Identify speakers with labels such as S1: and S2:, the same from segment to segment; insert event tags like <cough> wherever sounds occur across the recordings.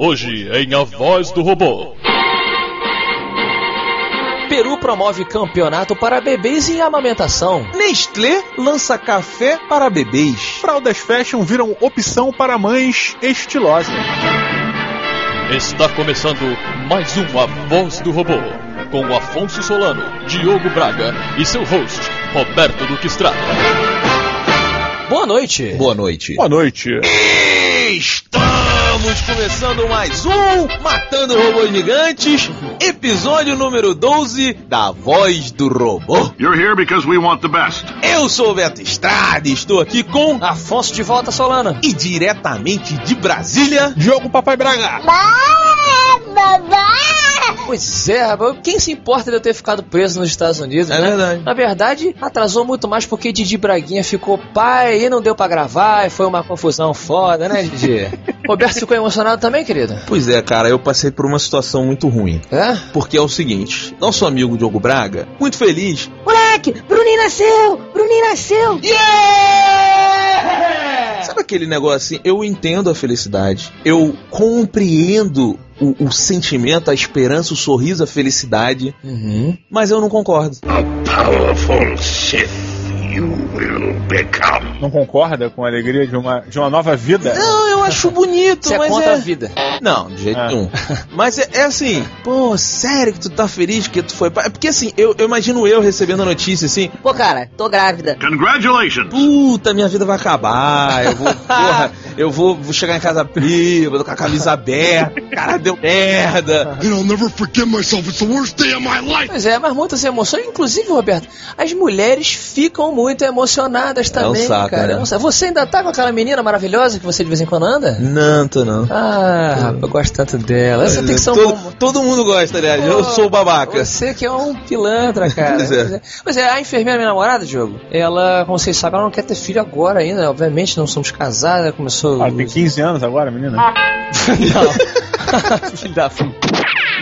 S1: Hoje em A Voz do Robô.
S2: Peru promove campeonato para bebês em amamentação.
S3: Nestlé lança café para bebês.
S4: Fraldas fashion viram opção para mães estilosas.
S1: Está começando mais um A Voz do Robô. Com Afonso Solano, Diogo Braga e seu host, Roberto Duque Estrada.
S2: Boa noite.
S3: Boa noite.
S4: Boa noite.
S3: Estamos começando mais um Matando Robôs Gigantes, episódio número 12 da Voz do Robô.
S5: You're here because we want the best.
S3: Eu sou o Beto Estrada e estou aqui com
S2: Afonso de volta, Solana.
S3: e diretamente de Brasília,
S4: Diogo Papai Braga.
S2: Pois é, rapaz, quem se importa de eu ter ficado preso nos Estados Unidos,
S3: É
S2: né?
S3: verdade.
S2: Na verdade, atrasou muito mais porque Didi Braguinha ficou pai e não deu pra gravar e foi uma confusão foda, né, Didi? <laughs> Roberto ficou emocionado também, querido?
S3: Pois é, cara, eu passei por uma situação muito ruim.
S2: É?
S3: Porque é o seguinte, nosso amigo Diogo Braga, muito feliz.
S6: Moleque, Bruninho nasceu! Bruninho nasceu! <laughs>
S3: Sabe aquele negócio assim? Eu entendo a felicidade. Eu compreendo o, o sentimento, a esperança, o sorriso, a felicidade.
S2: Uhum.
S3: Mas eu não concordo.
S5: A powerful Sith you will become.
S4: Não concorda com a alegria de uma, de uma nova vida?
S3: Não, eu acho bonito,
S2: Você é
S3: mas
S2: contra
S3: é...
S2: a vida.
S3: Não, de jeito
S4: Ah.
S3: nenhum. Mas é, é assim, pô, sério que tu tá feliz que tu foi pai? Porque assim, eu, eu imagino eu recebendo a notícia assim,
S6: Pô, cara, tô grávida.
S5: Congratulations.
S3: puta, minha vida vai acabar, eu vou, <laughs> porra, eu vou, vou chegar em casa bêbado, com a camisa aberta, cara, deu merda.
S5: And I'll never forgive myself. It's the worst day of my life.
S2: Pois é, mas muitas emoções, inclusive, Roberto, as mulheres ficam muito emocionadas também,
S3: saco,
S2: cara.
S3: né?
S2: É um saco. Você ainda tá com aquela menina maravilhosa que você de vez em quando anda?
S3: Não, tô não.
S2: Ah, rapaz, eu gosto tanto dela. Você tem que ser um
S3: todo,
S2: bom...
S3: todo mundo gosta, aliás, eu
S2: Pô,
S3: sou o babaca.
S2: Você que é um pilantra, <laughs> cara.
S3: Pois é.
S2: Pois é, a enfermeira, minha namorada, Diogo, ela, como vocês sabem, ela não quer ter filho agora ainda. Obviamente, não somos casados, ela começou.
S4: Ah, tem 15 anos agora, menina.
S2: Não. <laughs> Filho da f-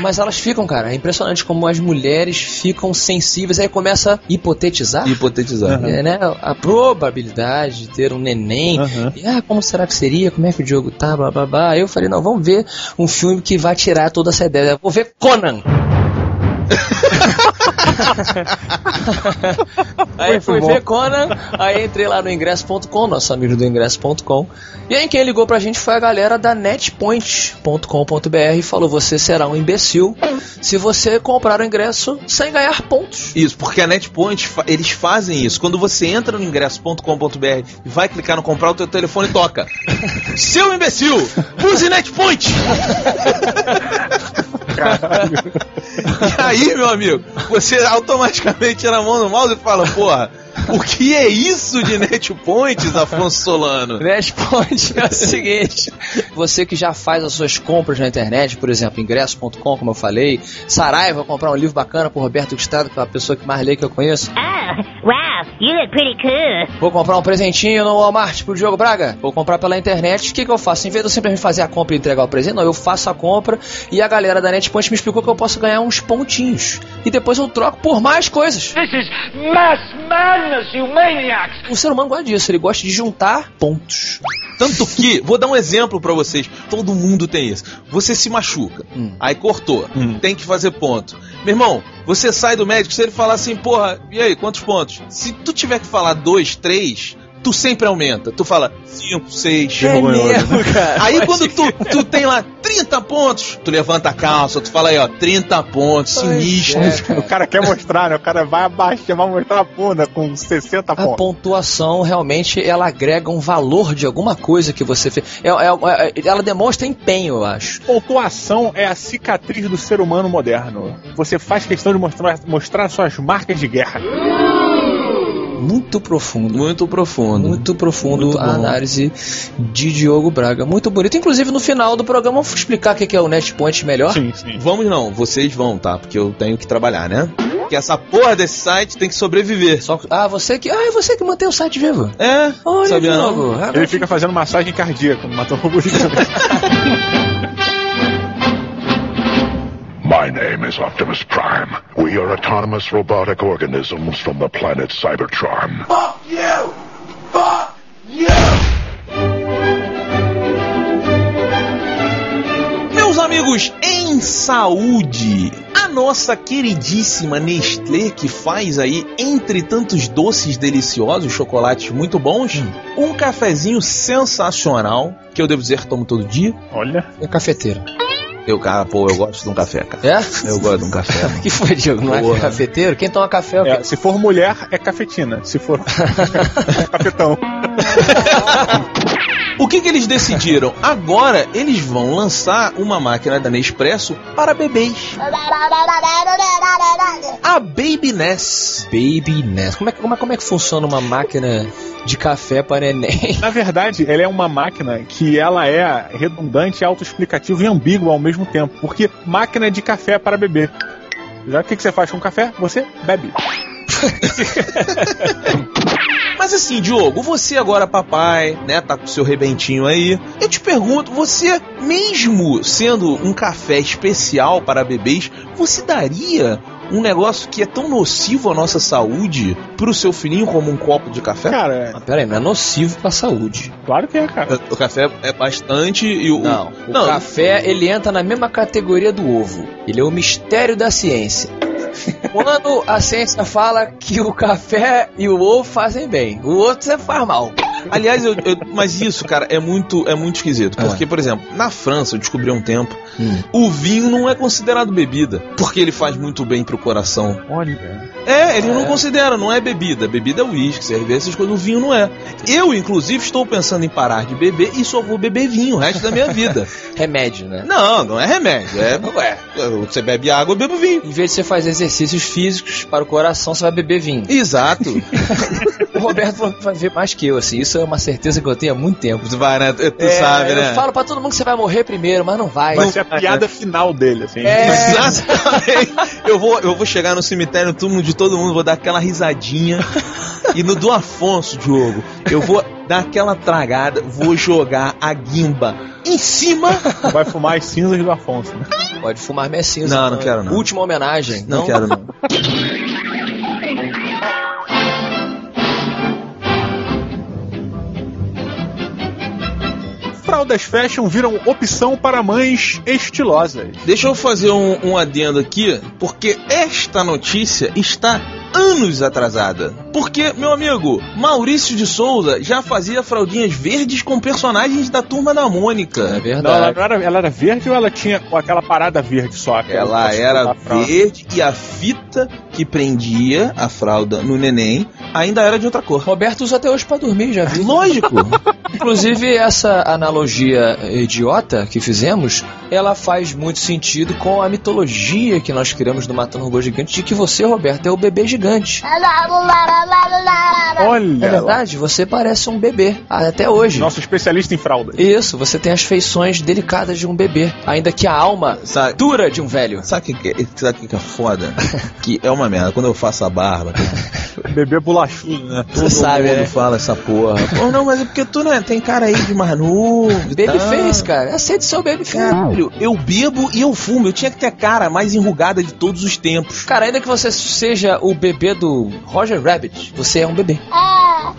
S2: Mas elas ficam, cara. É impressionante como as mulheres ficam sensíveis. Aí começa a hipotetizar.
S3: Hipotetizar.
S2: É, né? A probabilidade de ter um neném.
S4: Aham.
S2: E, ah, como será que seria? Como é que o Diogo tá? Blá, blá, blá. Aí eu falei, não, vamos ver um filme que vai tirar toda essa ideia. Eu vou ver Conan. <laughs> <laughs> aí fui
S4: bom.
S2: ver Conan, aí entrei lá no ingresso.com, nosso amigo do ingresso.com. E aí quem ligou pra gente foi a galera da netpoint.com.br e falou: você será um imbecil se você comprar o ingresso sem ganhar pontos.
S3: Isso, porque a NetPoint, eles fazem isso. Quando você entra no ingresso.com.br e vai clicar no comprar, o teu telefone toca. <laughs> Seu imbecil, use NetPoint! <laughs> <laughs> e aí, meu amigo, você automaticamente tira a mão no mouse e fala, porra, <laughs> o que é isso de NetPoints, Afonso Solano?
S2: Netpoint <laughs> é o seguinte: você que já faz as suas compras na internet, por exemplo, ingresso.com, como eu falei, Saraiva, comprar um livro bacana pro Roberto Gustavo, que é a pessoa que mais lê que eu conheço.
S6: Oh, wow, you look pretty cool.
S2: Vou comprar um presentinho no Walmart pro Diogo Braga. Vou comprar pela internet. O que, que eu faço? Em vez de eu simplesmente fazer a compra e entregar o presente, não, eu faço a compra e a galera da Netpoint me explicou que eu posso ganhar uns pontinhos. E depois eu troco por mais coisas.
S7: This is mass madness, you maniacs!
S2: O ser humano gosta disso, ele gosta de juntar pontos.
S3: Tanto que, vou dar um exemplo pra vocês. Todo mundo tem isso. Você se machuca,
S2: Hum.
S3: aí cortou, tem que fazer ponto. Meu irmão, você sai do médico, se ele falar assim, porra, e aí, quantos pontos? Se tu tiver que falar dois, três, tu sempre aumenta. Tu fala cinco, seis.
S2: É mesmo, cara.
S3: Aí <laughs> quando tu, tu tem lá 30 pontos, tu levanta a calça, tu fala aí, ó, 30 pontos, sinistro.
S2: é.
S4: O cara quer mostrar, né? O cara vai abaixo, vai mostrar a bunda com 60
S2: A
S4: pontos.
S2: pontuação realmente ela agrega um valor de alguma coisa que você fez. É- é- é- ela demonstra empenho, eu acho.
S4: Pontuação é a cicatriz do ser humano moderno. Você faz questão de mostrar, mostrar suas marcas de guerra.
S2: Muito profundo.
S3: Muito profundo.
S2: Muito profundo
S3: Muito
S2: a análise de Diogo Braga. Muito bonito. Inclusive, no final do programa, eu vou explicar o que é o Netpoint melhor.
S4: Sim, sim.
S3: Vamos não, vocês vão, tá? Porque eu tenho que trabalhar, né? Que essa porra desse site tem que sobreviver.
S2: Só que- ah, você que. Ah, é você que mantém o site vivo.
S3: É,
S2: Olha,
S3: sabia não?
S2: Diogo. Ah,
S4: Ele fica fazendo massagem cardíaca, matou um robô gigante. <laughs>
S5: name is Optimus Prime. We are autonomous robotic organisms from the planet Cybertron.
S3: Meus amigos, em saúde, a nossa queridíssima Nestlé, que faz aí, entre tantos doces deliciosos, chocolates muito bons, um cafezinho sensacional, que eu devo dizer que tomo todo dia.
S4: Olha.
S2: É cafeteiro.
S3: Eu, cara, pô, eu gosto de um café, cara.
S2: É?
S3: Eu gosto de um café. <laughs>
S2: que foi, Diego? Não é
S3: Porra.
S2: cafeteiro? Quem toma café é o
S4: É, se for mulher, é cafetina. Se for <laughs> <laughs> é cafetão.
S3: O que, que eles decidiram? Agora eles vão lançar uma máquina da Nespresso para bebês. A Baby Ness.
S2: Baby Nest. Como é, que- como, é, como é que funciona uma máquina de café para neném? <laughs>
S4: Na verdade, ela é uma máquina que ela é redundante, autoexplicativa e ambígua ao mesmo tempo. Porque máquina de café para beber. Já o que, que você faz com café? Você bebe. <laughs>
S3: Mas assim, Diogo, você agora papai, né, tá com o seu rebentinho aí. Eu te pergunto, você mesmo sendo um café especial para bebês, você daria um negócio que é tão nocivo à nossa saúde pro seu filhinho como um copo de café?
S4: Cara,
S2: Ah, pera aí, não é nocivo pra saúde.
S4: claro que é, cara.
S3: O café é bastante e o
S2: Não, o
S3: não,
S2: café ele entra na mesma categoria do ovo. Ele é o mistério da ciência. Quando a ciência fala que o café e o ovo fazem bem, o outro você faz mal.
S3: Aliás, eu- eu- mas isso, cara, é muito, é muito esquisito. Porque, por exemplo, na França, eu descobri há um tempo,
S2: Hum.
S3: o vinho não é considerado bebida. Porque ele faz muito bem pro coração.
S4: Olha.
S3: É, eles não consideram, não é bebida. Bebida é uísque, cerveja, essas coisas. O vinho não é. Eu, inclusive, estou pensando em parar de beber e só vou beber vinho o resto da minha vida. <laughs>
S2: Remédio, né?
S3: Não, não é remédio. É,
S2: Ué,
S3: você bebe água, eu bebo vinho.
S2: em vez de você fazer exercícios físicos para o coração, você vai beber vinho.
S3: Exato. <laughs>
S2: O Roberto vai ver mais que eu, assim. Isso é uma certeza que eu tenho há muito tempo.
S3: tu vai, né? Tu tu
S2: É,
S3: sabe, né?
S2: Eu falo pra todo mundo que você vai morrer primeiro, mas não vai.
S4: Vai ser a piada final dele, assim.
S2: É.
S3: Exatamente. Eu vou, eu vou chegar no cemitério, no túmulo de todo mundo, vou dar aquela risadinha. E no do Afonso, Diogo, eu vou dar aquela tragada, vou jogar a guimba em cima.
S4: Vai fumar as cinzas do Afonso. Né?
S2: Pode fumar minha cinza.
S3: Não, não quero, não.
S2: Última homenagem.
S3: Não, quero, não.
S4: Fraldas fashion viram opção para mães estilosas.
S3: Deixa eu fazer um, um adendo aqui, porque esta notícia está anos atrasada. Porque, meu amigo, Maurício de Souza já fazia fraldinhas verdes com personagens da turma da
S2: É
S3: Mônica.
S4: Não, ela,
S2: verdade.
S4: não era, ela era verde ou ela tinha com aquela parada verde só? aquela
S3: Ela era verde e a fita que prendia a fralda no neném ainda era de outra cor.
S2: Roberto usa até hoje pra dormir, já vi.
S3: Lógico. <laughs>
S2: Inclusive, essa analogia idiota que fizemos, ela faz muito sentido com a mitologia que nós criamos no Matando Robô Gigante de que você, Roberto, é o bebê gigante.
S4: Olha!
S2: É verdade, você parece um bebê, até hoje.
S4: Nosso especialista em fraldas.
S2: Isso, você tem as feições delicadas de um bebê, ainda que a alma
S3: Sabe,
S2: dura de um velho.
S3: sabe o que, que, é- sabe o que que é foda? <laughs> que é uma merda. Quando eu faço a barba,
S4: Bebê bolachudo, né?
S3: todo
S2: sabe,
S3: mundo
S2: né?
S3: fala essa porra. Pô, não, mas é porque tu né, tem cara aí de mais novo. e
S2: Baby
S3: tal.
S2: face, cara. Aceite seu baby face.
S3: Caralho, eu bebo e eu fumo. Eu tinha que ter a cara mais enrugada de todos os tempos.
S2: Cara, ainda que você seja o bebê do Roger Rabbit, você é um bebê.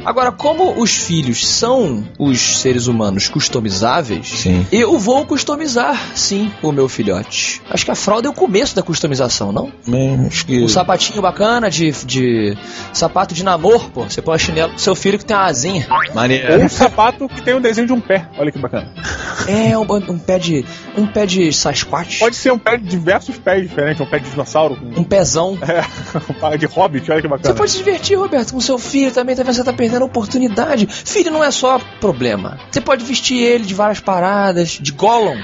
S2: Agora, como os filhos são os seres humanos customizáveis,
S3: Sim.
S2: eu vou customizar, sim, o meu filhote. Acho que a fralda é o começo da customização, não?
S3: Acho que...
S2: Um sapatinho bacana de, de sapato de namoro, pô. Você põe a chinelo do seu filho que tem uma asinha.
S4: Ou
S3: Maneiro.
S4: um sapato que tem um desenho de um pé. Olha que bacana.
S2: É, um, um pé de. um pé de Sasquatch.
S4: Pode ser um pé de diversos pés diferentes. Um pé de dinossauro. Com...
S2: Um pezão.
S4: É, <laughs> um pé de hobbit. Olha que
S2: Você
S4: bacana.
S2: pode se divertir, Roberto, com seu filho também, talvez você tá perdendo a oportunidade. Filho não é só problema. Você pode vestir ele de várias paradas, de Gollum.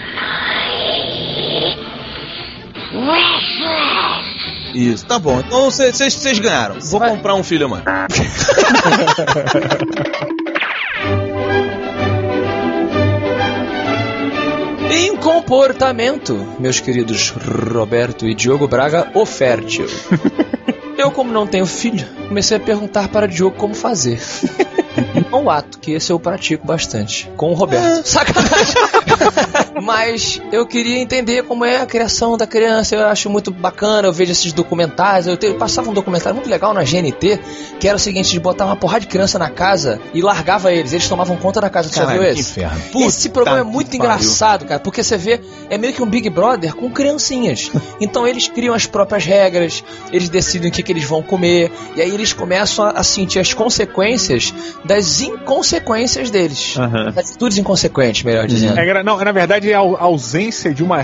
S3: Isso, tá bom. Então vocês ganharam. Vou
S2: vai-
S3: comprar um filho, mano. <laughs>
S2: Em comportamento, meus queridos Roberto e Diogo Braga, o fértil. <laughs> Eu, como não tenho filho, comecei a perguntar para Diogo como fazer. <laughs> Um ato, que esse eu pratico bastante. Com o Roberto. Sacanagem! <laughs> Mas eu queria entender como é a criação da criança. Eu acho muito bacana. Eu vejo esses documentários. Eu, te, eu passava um documentário muito legal na GNT que era o seguinte: de botar uma porrada de criança na casa e largava eles. Eles tomavam conta da casa. Você
S3: Caralho,
S2: viu
S3: que
S2: esse?
S3: inferno.
S2: Esse programa é
S3: Puta
S2: muito engraçado, cara, porque você vê, é meio que um Big Brother com criancinhas. <laughs> Então eles criam as próprias regras, eles decidem o que, que eles vão comer, e aí eles começam a, a sentir as consequências das inconsequências deles.
S4: Aham.
S2: Das atitudes inconsequentes, melhor dizendo.
S4: É, não, na verdade, a au- a ausência de uma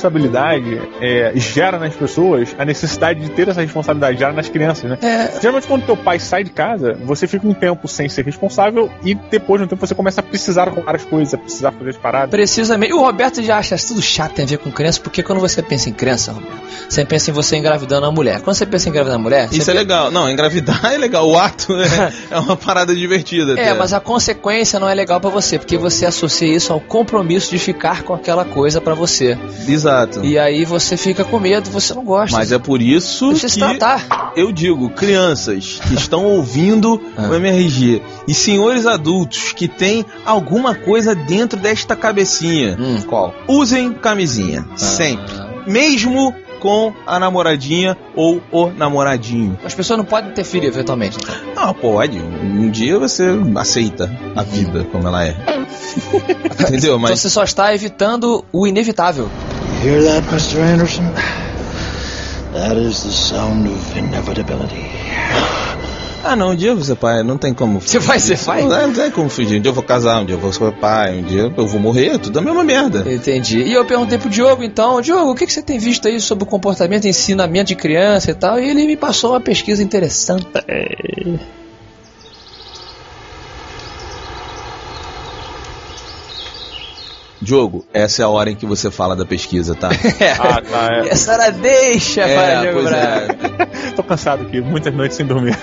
S4: responsabilidade é, gera nas pessoas a necessidade de ter essa responsabilidade, gera nas crianças, né?
S2: É,
S4: Geralmente, quando teu pai sai de casa, você fica um tempo sem ser responsável e depois de um tempo você começa a precisar arrumar as coisas, a precisar fazer as paradas.
S2: precisamente. E o Roberto já acha isso tudo chato tem a ver com criança, porque quando você pensa em criança, Roberto, você pensa em você engravidando a mulher. Quando você pensa em engravidar a mulher,
S3: Isso
S2: você
S3: é legal. Não, engravidar <laughs> é legal. O ato é, <laughs> é uma parada divertida.
S2: É,
S3: até.
S2: mas a consequência não é legal pra você, porque você associa isso ao compromisso de ficar com aquela coisa pra você.
S3: Exato.
S2: E aí você fica com medo, você não gosta.
S3: Mas é por isso
S2: Deixa se
S3: que
S2: tratar.
S3: eu digo, crianças que estão ouvindo
S2: Ah.
S3: o MRG e senhores adultos que têm alguma coisa dentro desta cabecinha,
S2: Hum, qual?
S3: usem camisinha. Sempre. Mesmo com a namoradinha ou o namoradinho.
S2: As pessoas não podem ter filho eventualmente. Então.
S3: Ah, pode. Um dia você aceita a vida como ela é. <laughs> Entendeu?
S2: Então
S3: Mas
S2: você só está evitando o inevitável.
S8: Hear that, Mr. Anderson? That is the sound of inevitability.
S3: Ah, não, um dia você pai, não tem como.
S2: Você vai ser pai?
S3: Não, não tem como fugir. Um dia eu vou casar, um dia eu vou ser pai, um dia eu vou morrer, tudo a mesma merda.
S2: Entendi. E eu perguntei pro Diogo, então, Diogo, o que, que você tem visto aí sobre o comportamento ensinamento de criança e tal? E ele me passou uma pesquisa interessante.
S3: Diogo, essa é a hora em que você fala da pesquisa, tá? <laughs>
S4: Ah, tá, é.
S2: Essa era deixa para Diogo
S3: é. <laughs>
S4: Tô cansado aqui, muitas noites sem dormir.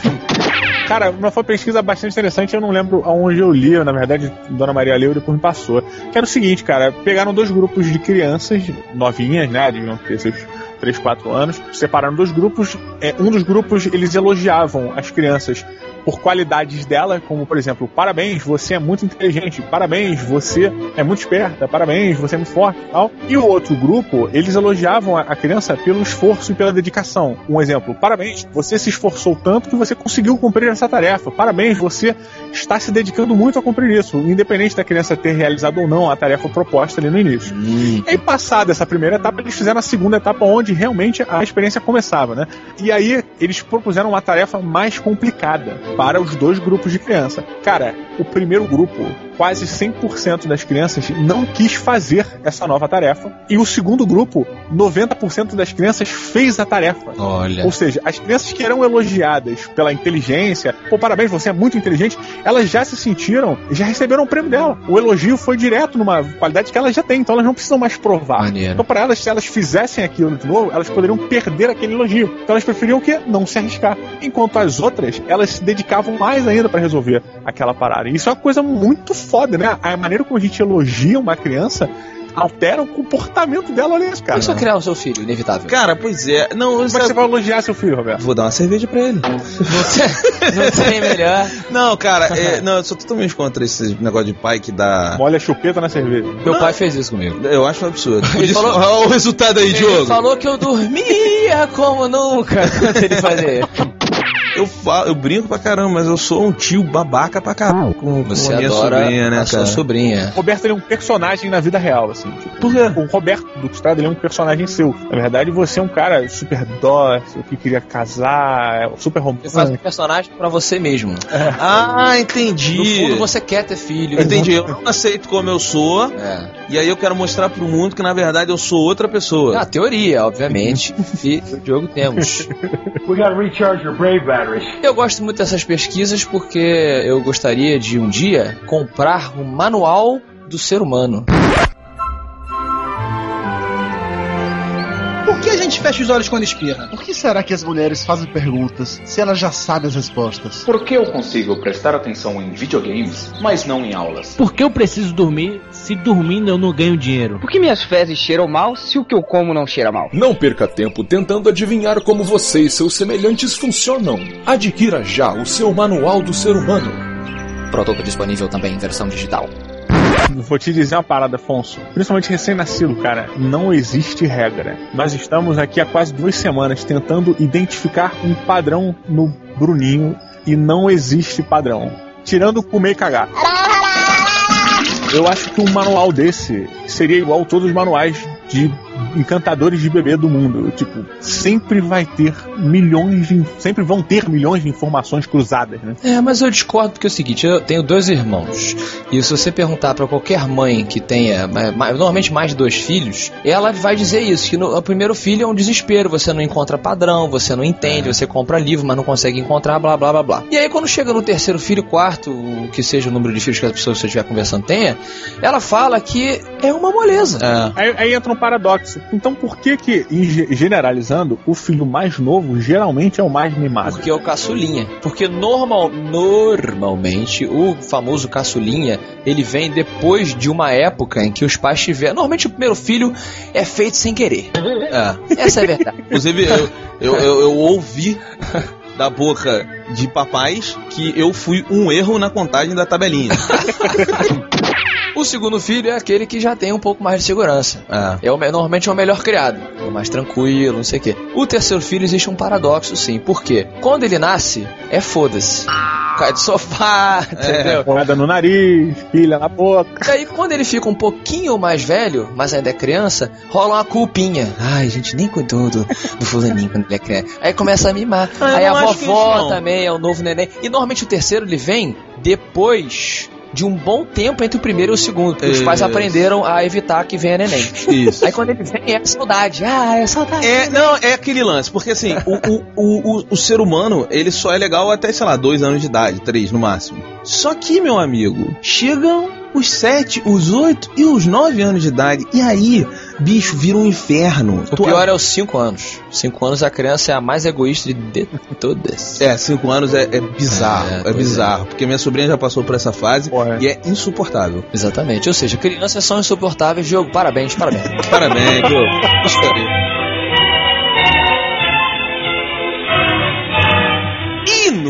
S4: Cara, uma foi pesquisa bastante interessante, eu não lembro aonde eu li, na verdade, Dona Maria leu e depois me passou. Que era o seguinte, cara, pegaram dois grupos de crianças novinhas, né, deviam ter seus 3, 4 anos, separaram dois grupos. É, um dos grupos, eles elogiavam as crianças por qualidades dela, como, por exemplo, parabéns, você é muito inteligente, parabéns, você é muito esperta, parabéns, você é muito forte e tal. E o outro grupo, eles elogiavam a- criança pelo esforço e pela dedicação. Um exemplo, parabéns, você se esforçou tanto que você conseguiu cumprir essa tarefa. Parabéns, você está se dedicando muito a cumprir isso, independente da criança ter realizado ou não a tarefa proposta ali no início. E aí, passada essa primeira etapa, eles fizeram a segunda etapa, onde realmente a experiência começava, né? E aí, eles propuseram uma tarefa mais complicada para os dois grupos de criança. Cara, o primeiro grupo, quase 100% das crianças não quis fazer essa nova tarefa. E o segundo grupo, 90% das crianças fez a tarefa.
S3: Olha.
S4: Ou seja, as crianças que eram elogiadas pela inteligência, pô, parabéns, você é muito inteligente, elas já se sentiram, já receberam o prêmio dela. O elogio foi direto numa qualidade que elas já têm, então elas não precisam mais provar.
S2: Maneiro.
S4: Então, para elas, se elas fizessem aquilo de novo, elas poderiam perder aquele elogio. Então, elas preferiam o quê? Não se arriscar. Enquanto as outras, elas se dedicavam mais ainda para resolver aquela parada. E isso é uma coisa muito foda, né? A maneira como a gente elogia uma criança altera o comportamento dela, olha isso, cara.
S2: você vai criar o seu filho, inevitável?
S3: Cara, pois é. Não,
S4: Como é que você vai elogiar seu filho, Roberto?
S3: Vou dar uma cerveja pra ele. <laughs>
S2: Não tem melhor.
S3: Não, cara, <laughs> é, não, eu sou totalmente contra esse negócio de pai que dá.
S4: Molha a chupeta na cerveja.
S2: Meu pai fez isso comigo.
S3: Eu acho um absurdo.
S2: Ele
S3: Isso-
S2: falou-
S3: Olha o resultado aí,
S2: Ele
S3: Diogo.
S2: falou que eu dormia como nunca <laughs> quando ele fazia.
S3: Eu, falo, eu brinco pra caramba, mas eu sou um tio babaca pra caramba com, com
S2: Você
S3: a minha
S2: adora
S3: sobrinha, né,
S2: a sua
S3: cara?
S2: sobrinha.
S4: O Roberto ele é um personagem na vida real, assim. Tipo,
S3: Por quê?
S4: o Roberto do Estrada ele é um personagem seu. Na verdade, você é um cara super dócil, que queria casar, super
S2: Você faz um
S4: romântico.
S2: personagem pra você mesmo.
S3: Ah, entendi.
S2: No fundo, você quer ter filho.
S3: Entendi, eu não aceito como eu sou,
S2: É.
S3: e aí eu quero mostrar pro mundo que na verdade eu sou outra pessoa.
S2: Na teoria, obviamente. <laughs> e o Diogo temos.
S7: We gotta recharge your brave
S2: Eu gosto muito dessas pesquisas porque eu gostaria de um dia comprar o manual do ser humano.
S9: Por que a gente fecha os olhos quando espirra?
S8: Por que será que as mulheres fazem perguntas se elas já sabem as respostas?
S10: Por que eu consigo prestar atenção em videogames, mas não em aulas?
S11: Por que eu preciso dormir se dormindo eu não ganho dinheiro?
S12: Por que minhas fezes cheiram mal se o que eu como não cheira mal?
S1: Não perca tempo tentando adivinhar como você e seus semelhantes funcionam. Adquira já o seu Manual do Ser Humano.
S2: Produto disponível também em versão digital. <laughs>
S4: Vou te dizer uma parada, Afonso. Principalmente recém-nascido, cara, não existe regra. Nós estamos aqui há quase duas semanas tentando identificar um padrão no Bruninho e não existe padrão. Tirando comer e cagar. Eu acho que um manual desse seria igual a todos os manuais de encantadores de bebê do mundo. Tipo, sempre vai ter milhões de. Sempre vão ter milhões de informações cruzadas, né?
S2: É, mas eu discordo porque é o seguinte, eu tenho dois irmãos. E se você perguntar pra qualquer mãe que tenha ma- ma- normalmente mais de dois filhos, ela vai dizer isso, que no, o primeiro filho é um desespero, você não encontra padrão, você não entende, você compra livro, mas não consegue encontrar, blá blá blá blá. E aí quando chega no terceiro filho, quarto, o que seja o número de filhos que a pessoa que você estiver conversando tenha, ela fala que é uma moleza.
S4: Aí, aí entra um paradoxo. Então por que que, generalizando, o filho mais novo geralmente é o mais mimado?
S2: Porque é o caçulinha. Porque normal, normalmente o famoso caçulinha ele vem depois de uma época em que os pais tiveram. Normalmente o primeiro filho é feito sem querer. <laughs>
S3: É.
S2: Essa é a verdade.
S3: Inclusive, eu, eu, eu, eu ouvi <laughs> da boca de papais que eu fui um erro na contagem da tabelinha. <laughs>
S2: O segundo filho é aquele que já tem um pouco mais de segurança. É, o, me- normalmente é o melhor criado. É o mais tranquilo, não sei o quê. O terceiro filho existe um paradoxo, sim. Por quê? Quando ele nasce, é foda-se. Cai do sofá, <laughs> entendeu?
S4: Porrada no nariz, pilha na boca.
S2: E aí, quando ele fica um pouquinho mais velho, mas ainda é criança, rola uma culpinha. Ai, a gente nem cuidou do, do fulaninho quando ele é criança. Aí começa a mimar.
S3: Ah,
S2: aí a vovó também é o novo neném. E normalmente o terceiro ele vem depois de um bom tempo entre o primeiro e o segundo. Porque os pais aprenderam a evitar que venha neném.
S3: Isso.
S2: Aí quando ele vem é saudade. Ah, é saudade.
S3: É, não, é aquele lance, porque assim, o, o, o, o, o ser humano, ele só é legal até, sei lá, dois anos de idade, três no máximo. Só que, meu amigo, chegam os sete, os oito e os nove anos de idade, e aí, bicho, vira um inferno.
S2: O pior é os 5 anos. 5 anos a criança é a mais egoísta de todas.
S3: É, cinco anos é, é bizarro,
S2: É,
S3: é, bizarro, porque minha sobrinha já passou por essa fase e é insuportável.
S2: Exatamente. Ou seja, crianças são insuportáveis. Diogo, parabéns, parabéns. <laughs>
S3: Parabéns, Diogo. <laughs>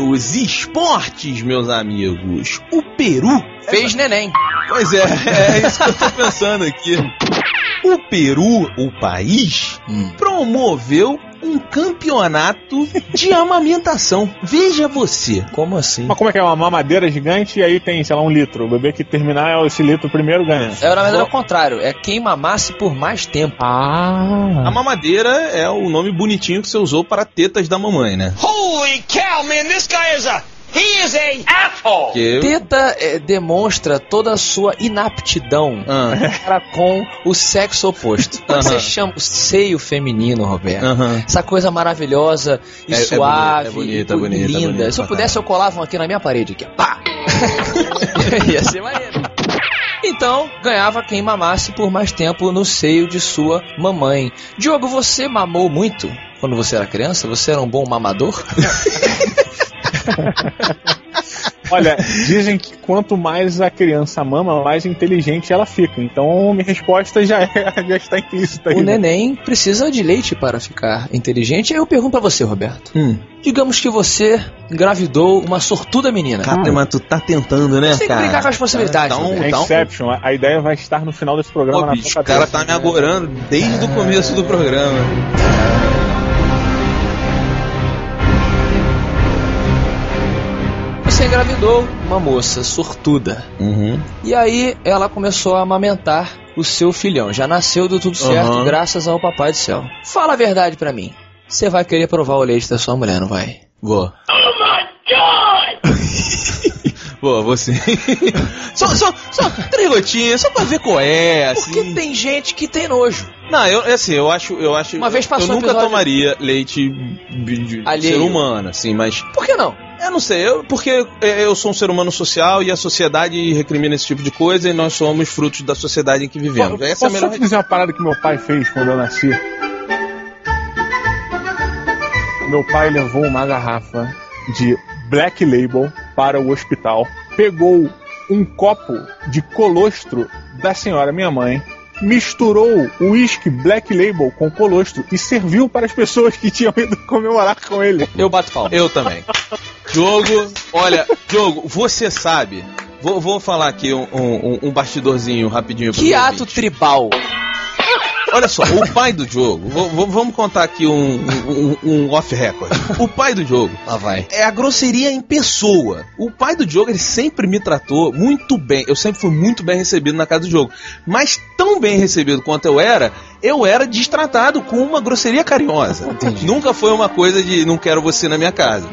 S3: nos esportes, meus amigos, o Peru
S2: fez neném.
S3: Pois é, é isso que eu tô pensando aqui. <laughs> O Peru, o país, promoveu um campeonato de <laughs> amamentação. Veja você.
S2: Como assim?
S4: Mas como é que é? Uma mamadeira gigante e aí tem, sei lá, um litro. O bebê que terminar esse litro primeiro ganha.
S2: É, na verdade, é o contrário. É quem mamasse por mais tempo.
S4: Ah.
S3: A mamadeira é o nome bonitinho que você usou para tetas da mamãe, né?
S13: Holy cow, man, this guy is a. He is a asshole!
S3: Que-
S2: Teta é, demonstra toda a sua inaptidão
S3: Ah.
S2: para com o sexo oposto. <laughs> Quando
S3: Aham.
S2: Você chama o seio feminino, Roberto.
S3: Aham.
S2: Essa coisa maravilhosa e
S3: É- é
S2: suave,
S3: é bonito,
S2: e
S3: é bonito, é
S2: linda.
S3: bonito
S2: Se eu pudesse, eu colava um aqui na minha parede aqui. Pá! <laughs> Ia ser maneiro. Então, ganhava quem mamasse por mais tempo no seio de sua mamãe. Diogo, você mamou muito quando você era criança? Você era um bom mamador? <laughs> <laughs>
S4: Olha, dizem que quanto mais a criança mama, mais inteligente ela fica. Então, minha resposta já, é, <laughs> já está implícita aí.
S2: O
S4: né?
S2: neném precisa de leite para ficar inteligente. Aí eu pergunto pra você, Roberto.
S3: Hum.
S2: Digamos que você engravidou uma sortuda menina.
S3: Cara, mas tu tá tentando, né,
S2: Você tem que
S3: cara?
S2: brincar com as possibilidades.
S3: Tá um-.
S4: É
S3: tá um-
S4: Inception, a- a ideia vai estar no final desse programa
S3: bicho, o cara tá me agorando desde o começo do programa.
S2: Engravidou uma moça sortuda.
S3: Uhum.
S2: E aí ela começou a amamentar o seu filhão. Já nasceu do tudo certo,
S3: Aham.
S2: graças ao papai do céu. Fala a verdade pra mim. Você vai querer provar o leite da sua mulher, não vai?
S3: Vou. Vou, <laughs> vou <laughs> sim. só, só, só três gotinhas, só pra ver qual é, assim.
S2: Porque tem gente que tem nojo.
S3: Não, eu, assim, eu acho, eu acho.
S2: Uma vez passou
S3: Eu nunca
S2: episódio-
S3: tomaria leite de,
S2: Alheio.
S3: ser humano, assim, mas.
S2: Por que não?
S3: Eu não sei, eu, porque é, eu sou um ser humano social e a sociedade recrimina esse tipo de coisa e nós somos frutos da sociedade em que vivemos. Essa é a
S4: Posso
S3: melhor.
S4: só te dizer uma parada que meu pai fez quando eu nasci? Meu pai levou uma garrafa de Black Label para o hospital, pegou um copo de colostro da senhora minha mãe, misturou o uísque Black Label com colostro e serviu para as pessoas que tinham ido comemorar com ele.
S2: Eu bato palma.
S3: Eu também. Diogo, olha, Diogo, você sabe Vou, vou falar aqui um, um, um bastidorzinho rapidinho.
S2: Que ato
S3: ouvinte.
S2: tribal.
S3: Olha só, o pai do jogo, vamos contar aqui um, um, um off-record. O pai do jogo
S2: Lá vai.
S3: é a grosseria em pessoa. O pai do jogo, ele sempre me tratou muito bem. Eu sempre fui muito bem recebido na casa do jogo. Mas tão bem recebido quanto eu era, eu era destratado com uma grosseria carinhosa. Nunca foi uma coisa de não quero você na minha casa.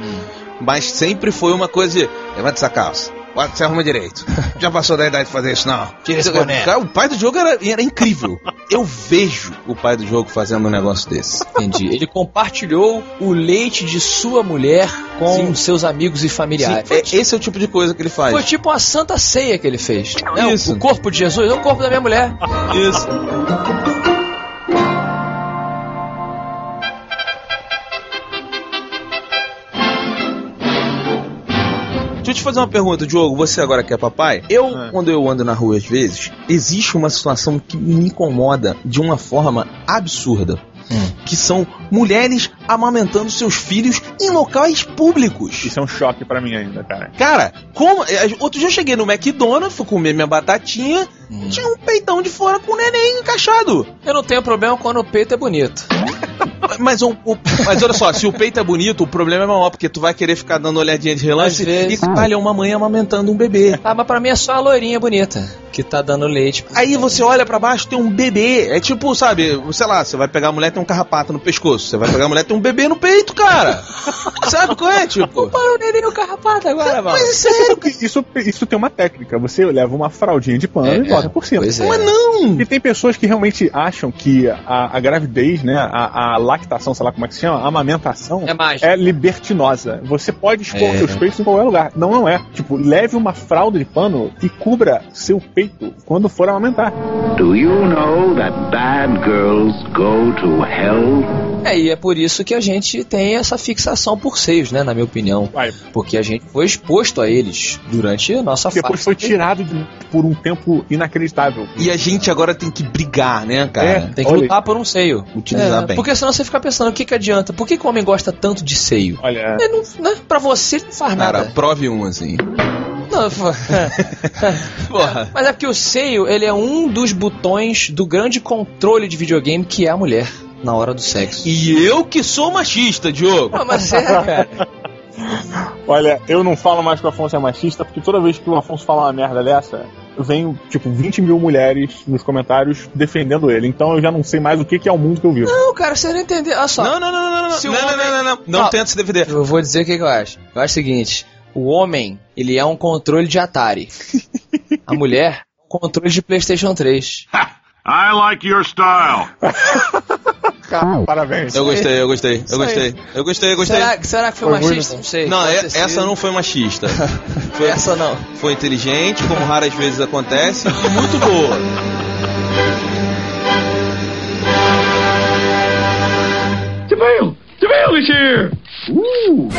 S3: Mas sempre foi uma coisa de levanta essa calça. Você arruma direito. <laughs> Já passou da idade de fazer isso, não.
S2: Tira esse boné.
S3: Cara, O pai do jogo era, era incrível. Eu vejo o pai do jogo fazendo um negócio desse.
S2: Entendi. Ele compartilhou o leite de sua mulher com seus amigos e familiares.
S3: Sim, é- esse é o tipo de coisa que ele faz.
S2: Foi tipo uma santa ceia que ele fez. né?
S3: Isso.
S2: O corpo de Jesus é o corpo da minha mulher.
S3: Isso. Te fazer uma pergunta, Diogo. Você agora que é papai, eu, quando eu ando na rua às vezes, existe uma situação que me incomoda de uma forma absurda. Que são mulheres amamentando seus filhos em locais públicos.
S4: Isso é um choque pra mim ainda, cara.
S3: Cara, como. é, Outro dia eu cheguei no McDonald's, fui comer minha batatinha, tinha um peitão de fora com o neném encaixado.
S2: Eu não tenho problema quando o peito é bonito.
S3: Mas, o, o- mas olha só, se o peito é bonito, o problema é maior, porque tu vai querer ficar dando olhadinha de relance e é uma mãe amamentando um bebê.
S2: Ah, mas pra mim é só a loirinha bonita que tá dando leite.
S3: Aí você olha pra baixo, tem um bebê. É tipo, sabe, sei lá, você vai pegar a mulher tem um carrapato no pescoço. Você vai pegar a mulher tem um bebê no peito, cara. <laughs> sabe qual é, tipo?
S2: Para o neném no carrapato agora, mano.
S3: Mas é sério,
S4: Isso, isso tem uma técnica. Você leva uma fraldinha de pano
S2: É,
S4: e bota
S2: é.
S4: por cima.
S2: Pois é.
S3: mas não.
S4: E tem pessoas que realmente acham que a, a gravidez, né, a, a lactação, sei lá como é que se chama, a amamentação,
S2: É mágico.
S4: é libertinosa. Você pode expor
S2: É.
S4: seus peitos em qualquer lugar. Não, não é. Tipo, leve uma fralda de pano e cubra seu peito quando for amamentar.
S14: Do you know that bad girls go to hell?
S2: É, e é por isso que a gente tem essa fixação por seios, né, na minha opinião.
S4: Vai.
S2: Porque a gente foi exposto a eles durante a nossa
S4: Depois
S2: fase.
S4: foi tirado de- por um tempo inacreditável.
S3: E a gente agora tem que brigar, né, cara?
S4: É.
S2: Tem que
S4: Olha
S2: lutar por um seio.
S3: Utilizar
S2: É,
S3: bem.
S2: Porque senão você fica pensando, o que, que adianta? Por que, que o homem gosta tanto de seio?
S4: Olha,
S2: Ele não, né? Pra você não faz
S3: Cara,
S2: nada.
S3: prove um, assim.
S2: Não, pô. <laughs>
S3: Porra.
S2: Mas é que o seio, ele é um dos botões do grande controle de videogame que é a mulher na hora do sexo.
S3: E eu que sou machista, Diogo.
S2: Não, mas é, cara. <laughs>
S4: olha, eu não falo mais que o Afonso é machista, porque toda vez que o Afonso fala uma merda dessa, vem, tipo, 20 mil mulheres nos comentários defendendo ele. Então eu já não sei mais o que, que é o mundo que eu vivo.
S2: Não, cara, você não entendeu. Olha só.
S3: Não, não, não, não, não.
S2: Se
S3: não,
S2: homem-
S3: não, não, não. Não
S2: Não.
S3: tenta se defender.
S2: Eu vou dizer o que, que eu acho. Eu acho o seguinte: o homem, ele é um controle de Atari. A mulher, um controle de PlayStation 3.
S5: I like your style. <laughs>
S4: Parabéns.
S3: Eu gostei, eu gostei, eu gostei. Eu gostei, eu gostei.
S2: Será, será que foi,
S4: Foi
S2: machista? Não sei.
S3: Não, é- essa não foi machista. <laughs> Foi,
S2: Essa não.
S3: foi inteligente, como raras vezes acontece, e muito boa.
S14: Deville! Deville is here! Ooh!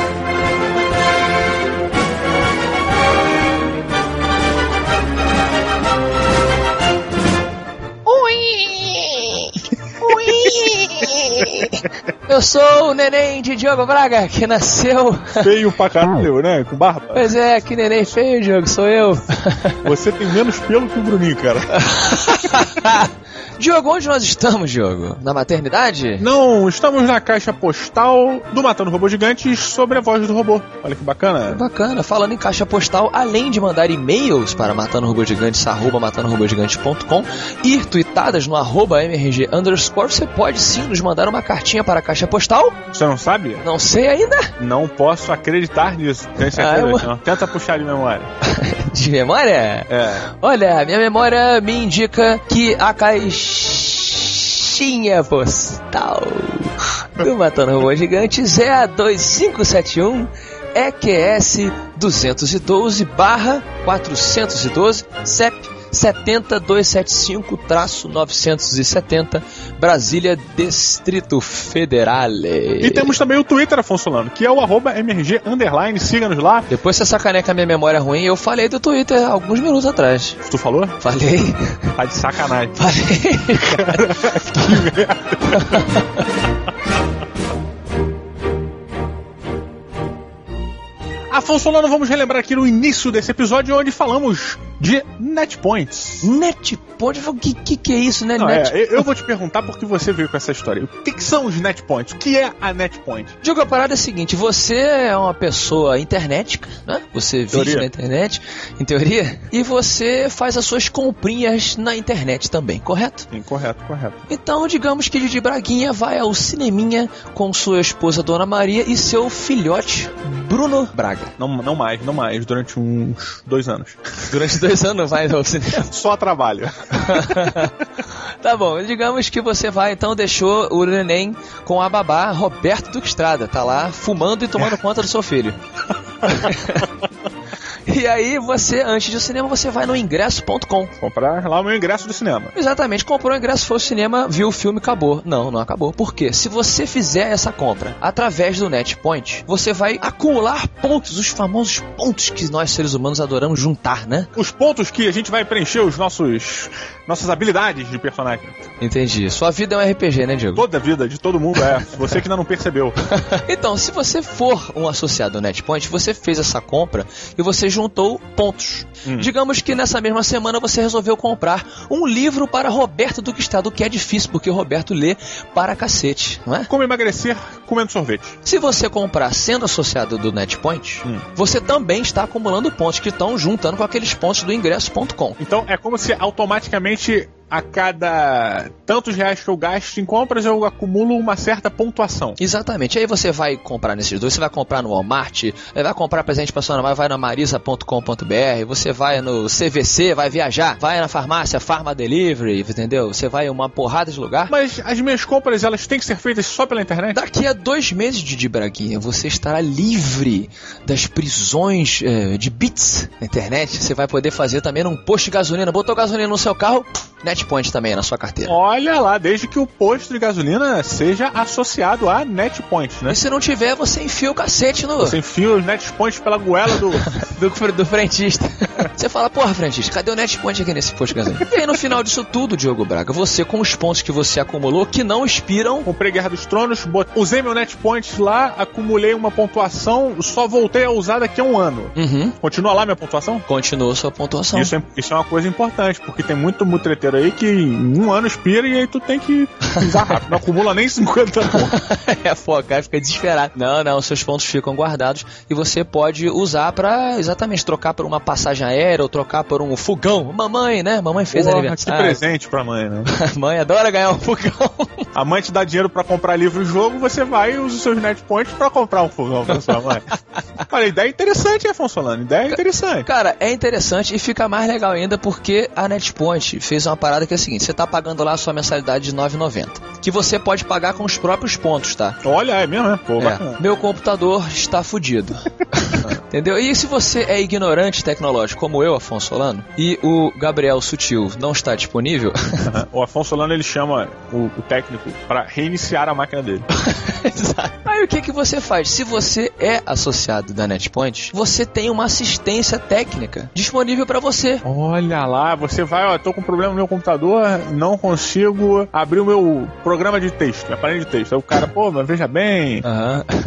S14: <laughs>
S2: Eu sou o neném de Diogo Braga, que nasceu. <laughs>
S4: Feio pra caralho, né? Com barba.
S2: Pois é, que neném feio, Diogo, sou eu.
S4: Você tem menos pelo que o Bruninho, cara. <laughs>
S2: Diogo, onde nós estamos, Diogo? Na maternidade?
S4: Não, estamos na caixa postal do Matando Robô Gigantes sobre a voz do robô. Olha que bacana.
S2: Bacana, falando em caixa postal, além de mandar e-mails para matandorobogigantes, arroba matandorobogigantes.com e tweetadas no arroba mrg underscore, você pode sim nos mandar uma cartinha para a caixa postal.
S4: Você não sabe?
S2: Não sei ainda.
S4: Não posso acreditar nisso. Certeza?
S2: Ah, eu-
S4: Não. Tenta puxar de memória. <laughs>
S2: De memória?
S4: É.
S2: Olha, minha memória me indica que a caixinha postal do Matando Robô Gigantes é a 2571 EQS 212 barra 412 CEP 70275-970 Brasília Distrito Federal.
S4: E temos também o Twitter, Afonso Solano, que é o arroba MRG underline. Siga-nos lá.
S2: Depois você sacaneia com a minha memória ruim, eu falei do Twitter alguns minutos atrás.
S4: Tu falou?
S2: Falei.
S4: Tá de sacanagem.
S2: Falei. <laughs> <laughs>
S4: Afonso Afonso Solano, vamos relembrar aqui no início desse episódio onde falamos de netpoints.
S2: Netpoints? O que, que, que é isso, né?
S4: Não,
S2: Net...
S4: é, eu vou te perguntar porque você veio com essa história. O que, que são os netpoints? O que é a netpoint?
S2: Digo, a parada é a seguinte: você é uma pessoa internética, né? Você vive
S4: Teoria.
S2: na internet, em teoria, e você faz as suas comprinhas na internet também, correto?
S4: Sim, correto, correto.
S2: Então, digamos que Didi Braguinha vai ao cineminha com sua esposa Dona Maria e seu filhote Bruno Braga.
S4: Não, não mais, não mais, durante uns dois anos.
S2: Durante dois anos vai ao cinema. <laughs>
S4: Só trabalho. <laughs>
S2: Tá bom, digamos que você vai, então deixou o neném com a babá Roberto Duque Estrada, tá lá fumando e tomando conta do seu filho. <laughs> E aí você, antes do cinema, você vai no ingresso.com.
S4: Comprar lá o meu ingresso do cinema.
S2: Exatamente, comprou o ingresso, foi ao cinema, viu o filme, acabou. Não, não acabou. Por quê? Se você fizer essa compra através do NetPoint, você vai acumular pontos, os famosos pontos que nós seres humanos adoramos juntar, né?
S4: Os pontos que a gente vai preencher os nossos nossas habilidades de personagem.
S2: Entendi. Sua vida é um RPG, né, Diego?
S4: Toda a vida de todo mundo é. Você que ainda não percebeu. <laughs>
S2: então, se você for um associado ao NetPoint, você fez essa compra e você juntou pontos.
S4: Hum.
S2: Digamos que nessa mesma semana você resolveu comprar um livro para Roberto Duque Estrada, o que é difícil, porque o Roberto lê para cacete, não é?
S4: Como emagrecer comendo sorvete.
S2: Se você comprar sendo associado do NetPoint,
S4: Hum.
S2: você também está acumulando pontos que estão juntando com aqueles pontos do ingresso.com.
S4: Então é como se automaticamente realmente a cada tantos reais que eu gasto em compras eu acumulo uma certa pontuação.
S2: Exatamente. Aí você vai comprar nesses dois, você vai comprar no Walmart, vai comprar presente para sua namorada, vai na marisa.com.br, você vai no CVC, vai viajar, vai na farmácia, Farma Delivery, entendeu? Você vai em uma porrada de lugar.
S4: Mas as minhas compras elas têm que ser feitas só pela internet?
S2: Daqui a dois meses de de Braguinha, você estará livre das prisões eh, de bits na internet. Você vai poder fazer também num posto de gasolina. Botou gasolina no seu carro, NetPoint também na sua carteira.
S4: Olha lá, desde que o posto de gasolina seja associado a NetPoint, né?
S2: E se não tiver, você enfia o cacete no.
S4: Você enfia os NetPoints pela goela do. <laughs>
S2: do, do frentista. <laughs> Você fala, porra, frentista, cadê o NetPoint aqui nesse posto de gasolina? E aí, no final disso tudo, Diogo Braga, você com os pontos que você acumulou, que não expiram.
S4: Comprei Guerra dos Tronos, bot... usei meu NetPoint lá, acumulei uma pontuação, só voltei a usar daqui a um ano.
S2: Uhum.
S4: Continua lá minha pontuação?
S2: Continua sua pontuação.
S4: Isso é, isso é uma coisa importante, porque tem muito mutreteiro aí que em um ano expira e aí tu tem que usar <laughs> rápido. Não acumula nem 50 pontos. <laughs>
S2: é, pô, cara fica desesperado. Não, não, seus pontos ficam guardados e você pode usar pra exatamente trocar por uma passagem aérea ou trocar por um fogão. Mamãe, né? Mamãe fez
S4: Porra,
S2: aniversário.
S4: Que presente pra mãe, né? <laughs>
S2: mãe adora ganhar um fogão.
S4: A mãe te dá dinheiro pra comprar livro e jogo, você vai e usa os seus netpoints pra comprar um fogão pra sua mãe. Olha, ideia interessante, Afonso Solano. Ideia interessante.
S2: Cara, é interessante e fica mais legal ainda porque a NetPoint fez uma parada que é a seguinte: você tá pagando lá a sua mensalidade de R$ 9,90. Que você pode pagar com os próprios pontos, tá?
S4: Olha, é mesmo, né? Pô,
S2: É, meu computador está fudido. <laughs> Entendeu? E se você é ignorante tecnológico como eu, Afonso Solano, e o Gabriel Sutil não está disponível, <laughs> <laughs>
S4: O Afonso Solano ele chama o, o técnico pra reiniciar a máquina dele. <laughs>
S2: Aí o que que você faz? Se você é associado da NetPoint, você tem uma assistência técnica disponível para você.
S4: Olha lá, você vai, ó, tô com problema no meu computador, não consigo abrir o meu programa de texto, minha parede de texto. Aí o cara, pô, mas veja bem,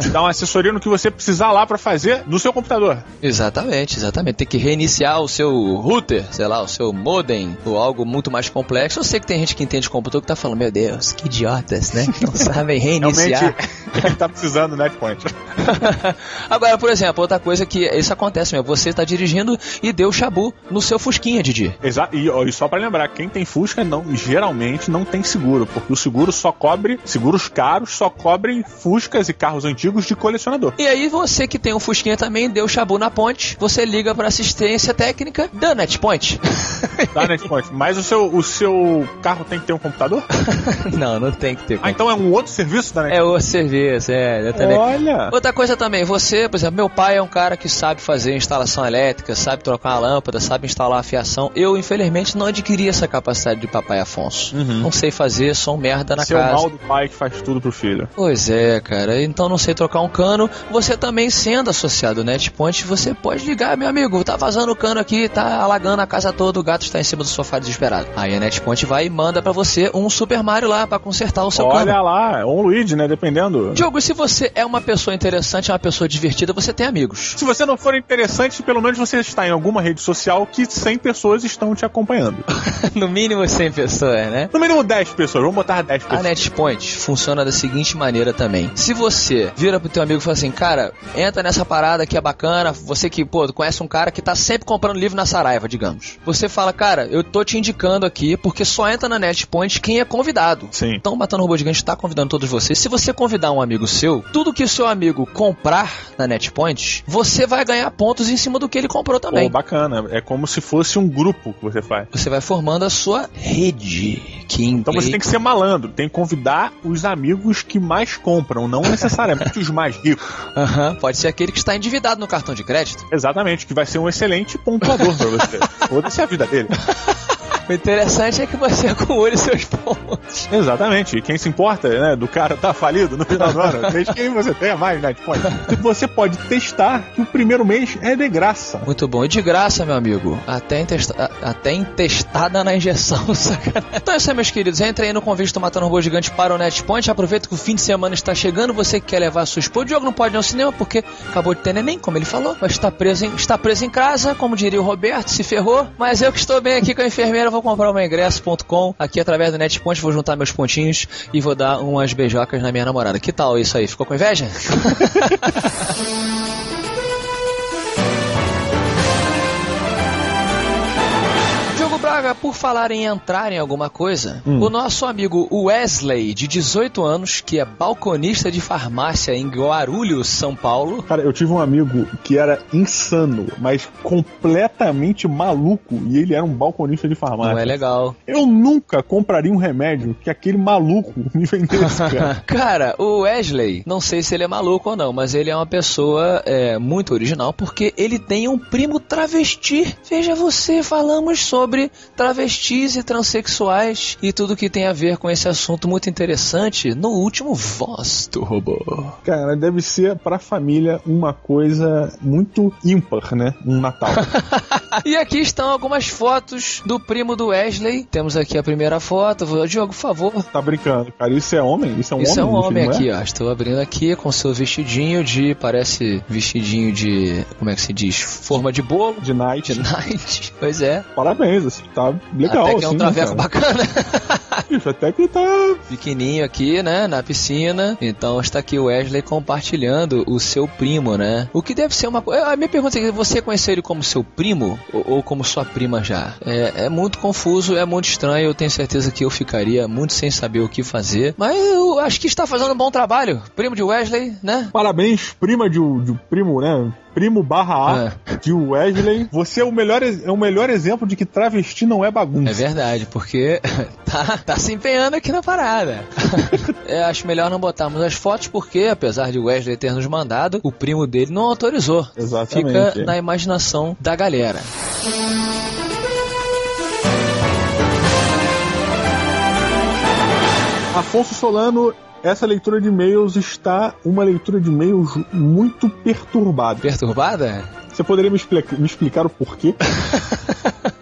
S4: te dá uma assessoria no que você precisar lá pra fazer no seu computador.
S2: Exatamente, exatamente. Tem que reiniciar o seu router, sei lá, o seu modem, ou algo muito mais complexo. Eu sei que tem gente que entende computador que tá falando, meu Deus, que idiotas, né? Que não sabem <laughs> reiniciar.
S4: Realmente, <laughs> tá precisando do netpoint. <laughs>
S2: Agora, por exemplo, outra coisa que isso acontece mesmo, você tá dirigindo e deu chabu no seu Fusquinha, Didi.
S4: Exato. E, e só pra lembrar, quem tem Fusca não, geralmente não tem seguro, porque o seguro só cobre, seguros caros só cobrem Fuscas e carros antigos de colecionador.
S2: E aí você que tem um Fusquinha também, deu chabu na ponte, você liga pra assistência técnica da NetPoint. <laughs>
S4: Tá, netpoint. Mas o seu, o seu carro tem que ter um computador? <laughs>
S2: não, não tem que ter.
S4: Ah, então é um outro serviço da
S2: É
S4: netpoint?
S2: o serviço, é, exatamente.
S4: Olha!
S2: Outra coisa também, você, por exemplo, meu pai é um cara que sabe fazer instalação elétrica, sabe trocar uma lâmpada, sabe instalar a fiação. Eu, infelizmente, não adquiri essa capacidade de papai Afonso. Não sei fazer, sou um merda na
S4: Seu
S2: casa.
S4: mal do pai que faz tudo pro filho.
S2: Pois é, cara. Então não sei trocar um cano. Você também sendo associado ao NetPoint, você pode ligar, meu amigo, tá vazando o cano aqui, tá alagando a casa toda, o gato está em cima do sofá desesperado. Aí a NetPoint vai e manda para você um Super Mario lá para consertar o seu
S4: Olha
S2: cano.
S4: lá, ou um Luigi, né? Dependendo.
S2: Diogo, se você é uma pessoa interessante, é uma pessoa divertida, você tem amigos.
S4: Se você não for interessante, pelo menos você está em alguma rede social que 100 pessoas estão te acompanhando. <laughs>
S2: no mínimo 100 pessoas, né?
S4: No mínimo 10 pessoas, vamos botar 10
S2: A
S4: pessoas.
S2: NetPoint funciona da seguinte maneira também. Se você vira pro teu amigo e fala assim, cara, entra nessa parada que é bacana, você que, pô, conhece um cara que tá sempre comprando livro na Saraiva, digamos. Você fala, cara, eu tô te indicando aqui porque só entra na NetPoint quem é convidado.
S4: Sim.
S2: Então, Matando Robô Gigante tá convidando todos vocês. Se você convidar um amigo seu, tudo que o seu amigo comprar na NetPoint, você vai ganhar pontos em cima do que ele comprou também.
S4: Pô, bacana. É como se fosse um grupo que você faz.
S2: Você vai formando a sua rede. Que
S4: Então você tem que ser malandro, tem que convidar os amigos que mais compram, não necessariamente os mais ricos.
S2: Aham, pode ser aquele que está endividado no cartão de crédito.
S4: Exatamente, que vai ser um excelente pontuador pra você. <laughs> Foda-se a vida dele. <laughs>
S2: O interessante é que você acumule seus pontos.
S4: Exatamente. E quem se importa, né, do cara tá falido no final do ano, <laughs> desde que você tenha mais Netpoint. E você pode testar que o primeiro mês é de graça.
S2: Muito bom. E de graça, meu amigo. Até, intesta- até intestada na injeção, <laughs> sacanagem. Então é isso aí, meus queridos. Entre aí no convite do Matando Robô Gigante para o NetPoint. Aproveita que o fim de semana está chegando. Você que quer levar a sua esposa. O Diogo não pode ir ao cinema porque acabou de ter neném, como ele falou. Mas está preso em, está preso em casa, como diria o Roberto, se ferrou. Mas eu que estou bem aqui com a enfermeira, vou comprar o meu ingresso.com aqui através do NetPoint. Vou juntar meus pontinhos e vou dar umas beijocas na minha namorada. Que tal isso aí? Ficou com inveja? <laughs> Braga, por falar em entrar em alguma coisa,
S4: Hum.
S2: o nosso amigo Wesley, de 18 anos, que é balconista de farmácia em Guarulhos, São Paulo.
S4: Cara, eu tive um amigo que era insano, mas completamente maluco, e ele era um balconista de farmácia.
S2: Não é legal.
S4: Eu nunca compraria um remédio que aquele maluco <laughs> me vendesse, cara. <laughs>
S2: Cara, o Wesley, não sei se ele é maluco ou não, mas ele é uma pessoa é, muito original porque ele tem um primo travesti. Veja você, falamos sobre travestis e transexuais e tudo que tem a ver com esse assunto muito interessante no último Voz do Robô.
S4: Cara, deve ser pra família uma coisa muito ímpar, né? Um Natal. <laughs>
S2: E aqui estão algumas fotos do primo do Wesley. Temos aqui a primeira foto. Diogo, por favor.
S4: tá brincando, cara. Isso é homem? Isso é um
S2: Isso é
S4: homem?
S2: um
S4: Isso
S2: homem
S4: não é?
S2: aqui, ó. Estou abrindo aqui com seu vestidinho de. Parece vestidinho de. Como é que se diz? Forma de bolo.
S4: De night.
S2: De night. <laughs> Pois é.
S4: Parabéns, assim, tá legal.
S2: Até que é um
S4: assim,
S2: traveco
S4: né,
S2: bacana. <laughs>
S4: Isso, até que tá.
S2: Pequenininho aqui, né? Na piscina. Então está aqui o Wesley compartilhando o seu primo, né? O que deve ser uma coisa. A minha pergunta é: você conheceu ele como seu primo ou, ou como sua prima já? É, é muito confuso, é muito estranho. Eu tenho certeza que eu ficaria muito sem saber o que fazer. Mas eu acho que está fazendo um bom trabalho. Primo de Wesley, né?
S4: Parabéns, prima de, de primo, né? Primo barra A de Wesley. Você é o, melhor, é o melhor exemplo de que travesti não é bagunça.
S2: É verdade, porque <laughs> tá, tá se empenhando aqui na parada. <laughs> É, acho melhor não botarmos as fotos, porque apesar de Wesley ter nos mandado, o primo dele não autorizou.
S4: Exatamente.
S2: Fica na imaginação da galera.
S4: Afonso Solano, essa leitura de e-mails está uma leitura de e-mails muito perturbada.
S2: Perturbada?
S4: Você poderia me, explica- me explicar o porquê?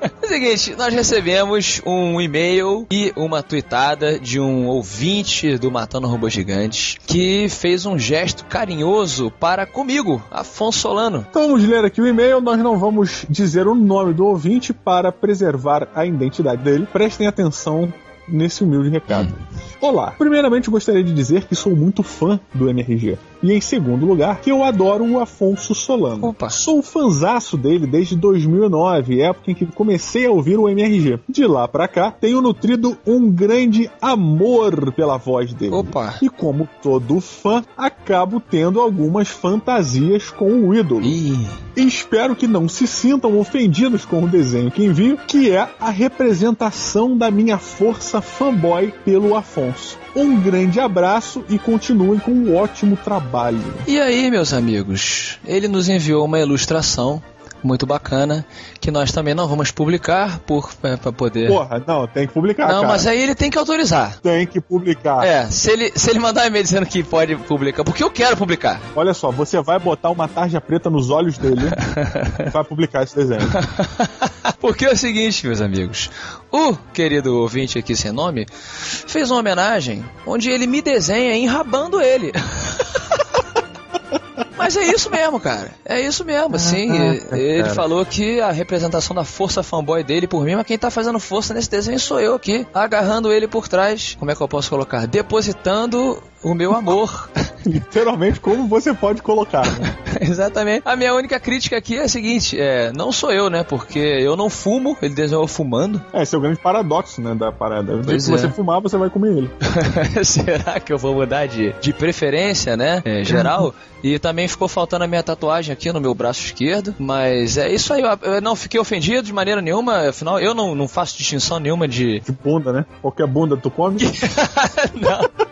S2: É <laughs> o seguinte, nós recebemos um e-mail e uma tweetada de um ouvinte do Matando Robôs Gigantes que fez um gesto carinhoso para comigo, Afonso Solano.
S4: Então vamos ler aqui o e-mail. Nós não vamos dizer o nome do ouvinte para preservar a identidade dele. Prestem atenção nesse humilde recado. Olá, primeiramente gostaria de dizer que sou muito fã do MRG. E em segundo lugar, que eu adoro o Afonso Solano.
S2: Opa.
S4: Sou fanzaço dele desde 2009, época em que comecei a ouvir o MRG. De lá pra cá, tenho nutrido um grande amor pela voz dele.
S2: Opa.
S4: E como todo fã, acabo tendo algumas fantasias com o ídolo.
S2: Ih.
S4: Espero que não se sintam ofendidos com o desenho que envio, que é a representação da minha força fanboy pelo Afonso. Um grande abraço e continuem com um ótimo trabalho.
S2: E aí, meus amigos, ele nos enviou uma ilustração muito bacana, que nós também não vamos publicar por é, para poder.
S4: Porra, não, tem que publicar.
S2: não,
S4: cara.
S2: mas aí ele tem que autorizar.
S4: Tem que publicar.
S2: É, se ele, se ele mandar um e-mail dizendo que pode publicar, porque eu quero publicar.
S4: Olha só, você vai botar uma tarja preta nos olhos dele <laughs> e vai publicar esse desenho. <laughs>
S2: Porque é o seguinte, meus amigos. O querido ouvinte aqui sem nome fez uma homenagem onde ele me desenha enrabando ele. <laughs> Mas é isso mesmo, cara. É isso mesmo, assim.
S4: Caraca,
S2: ele
S4: cara.
S2: falou que a representação da força fanboy dele por mim, mas quem tá fazendo força nesse desenho sou eu aqui, agarrando ele por trás. Como é que eu posso colocar? Depositando o meu amor. <laughs>
S4: Literalmente, como você pode colocar, né? <laughs>
S2: Exatamente. A minha única crítica aqui é a seguinte: é, não sou eu, né? Porque eu não fumo, ele desenhou fumando.
S4: É, esse é o grande paradoxo, né, da parada.
S2: Pois
S4: Se
S2: é.
S4: você fumar, você vai comer ele. <laughs>
S2: Será que eu vou mudar de, de preferência, né? É, geral. E também ficou faltando a minha tatuagem aqui no meu braço esquerdo. Mas é isso aí. Eu, não fiquei ofendido de maneira nenhuma. Afinal, eu não, não faço distinção nenhuma de.
S4: De bunda, né? Qualquer bunda tu come. <laughs> <laughs>
S2: Não,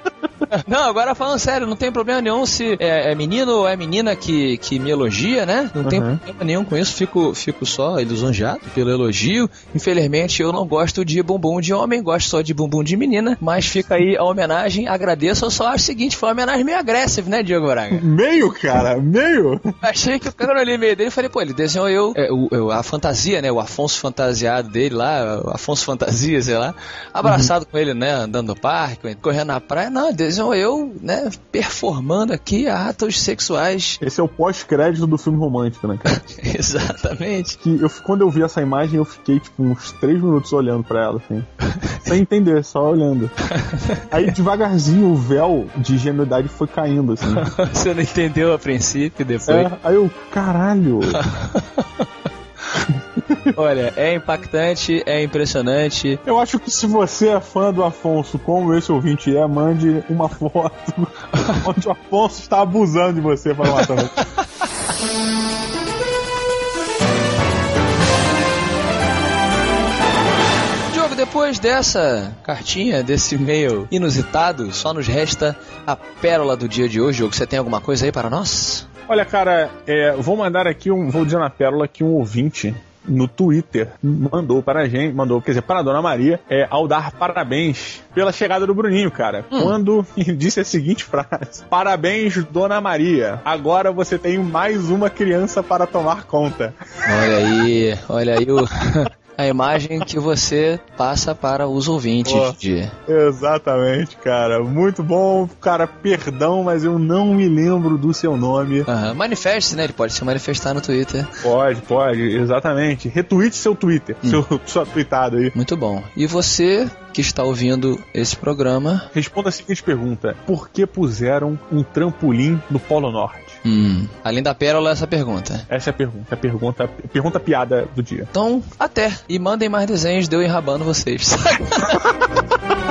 S2: agora falando sério, não tem problema nenhum se é, é menino ou é menina que, que me elogia, né? Não tem
S4: Uhum.
S2: problema nenhum com isso, fico, fico só lisonjeado pelo elogio. Infelizmente, eu não gosto de bumbum de homem, gosto só de bumbum de menina, mas fica aí a homenagem, agradeço. Eu só acho o seguinte, foi uma homenagem meio agressiva, né, Diego Braga?
S4: Meio, cara, meio.
S2: Achei que o cara olhei meio dele e falei, pô, ele desenhou eu, é, o- eu- a fantasia, né? O Afonso fantasiado dele lá, o Afonso Fantasia, sei lá, abraçado com ele, né? Andando no parque, correndo na praia. Não, desenhou eu, né? Performando aqui atos sexuais.
S4: Esse é o pós-crédito do filme romântico, né, cara? <laughs>
S2: Exatamente.
S4: Que eu, quando eu vi essa imagem, eu fiquei, tipo, uns três minutos olhando pra ela, assim. <laughs> Sem entender, só olhando. Aí, devagarzinho, o véu de ingenuidade foi caindo, assim. <laughs>
S2: Você não entendeu a princípio, depois.
S4: É, aí eu, caralho.
S2: Olha, é impactante, é impressionante.
S4: Eu acho que se você é fã do Afonso, como esse ouvinte é, mande uma foto <laughs> onde o Afonso está abusando de você para matar.
S2: Depois dessa cartinha, desse e-mail inusitado, só nos resta a pérola do dia de hoje. Diogo, você tem alguma coisa aí para nós?
S4: Olha, cara, é, vou mandar aqui um. Vou dizer na pérola que um ouvinte no Twitter mandou para a gente, mandou, quer dizer, para a Dona Maria, é, ao dar parabéns pela chegada do Bruninho, cara. Quando <laughs> disse a seguinte frase: Parabéns, Dona Maria. Agora você tem mais uma criança para tomar conta.
S2: Olha aí, olha aí o, <laughs> a imagem que você passa para os ouvintes de.
S4: Exatamente, cara. Muito bom. Cara, perdão, mas eu não me lembro do seu nome.
S2: Aham, Manifeste-se, né? Ele pode se manifestar no Twitter.
S4: Pode, pode, exatamente. Retweet seu Twitter, seu, sua tweetada aí.
S2: Muito bom. E você que está ouvindo esse programa,
S4: Responda a seguinte pergunta: Por que puseram um trampolim no Polo Norte?
S2: Hum, além da pérola, essa pergunta.
S4: Essa é a pergunta, a pergunta, pergunta piada do dia.
S2: Então, até. E mandem mais desenhos de eu enrabando vocês. <laughs>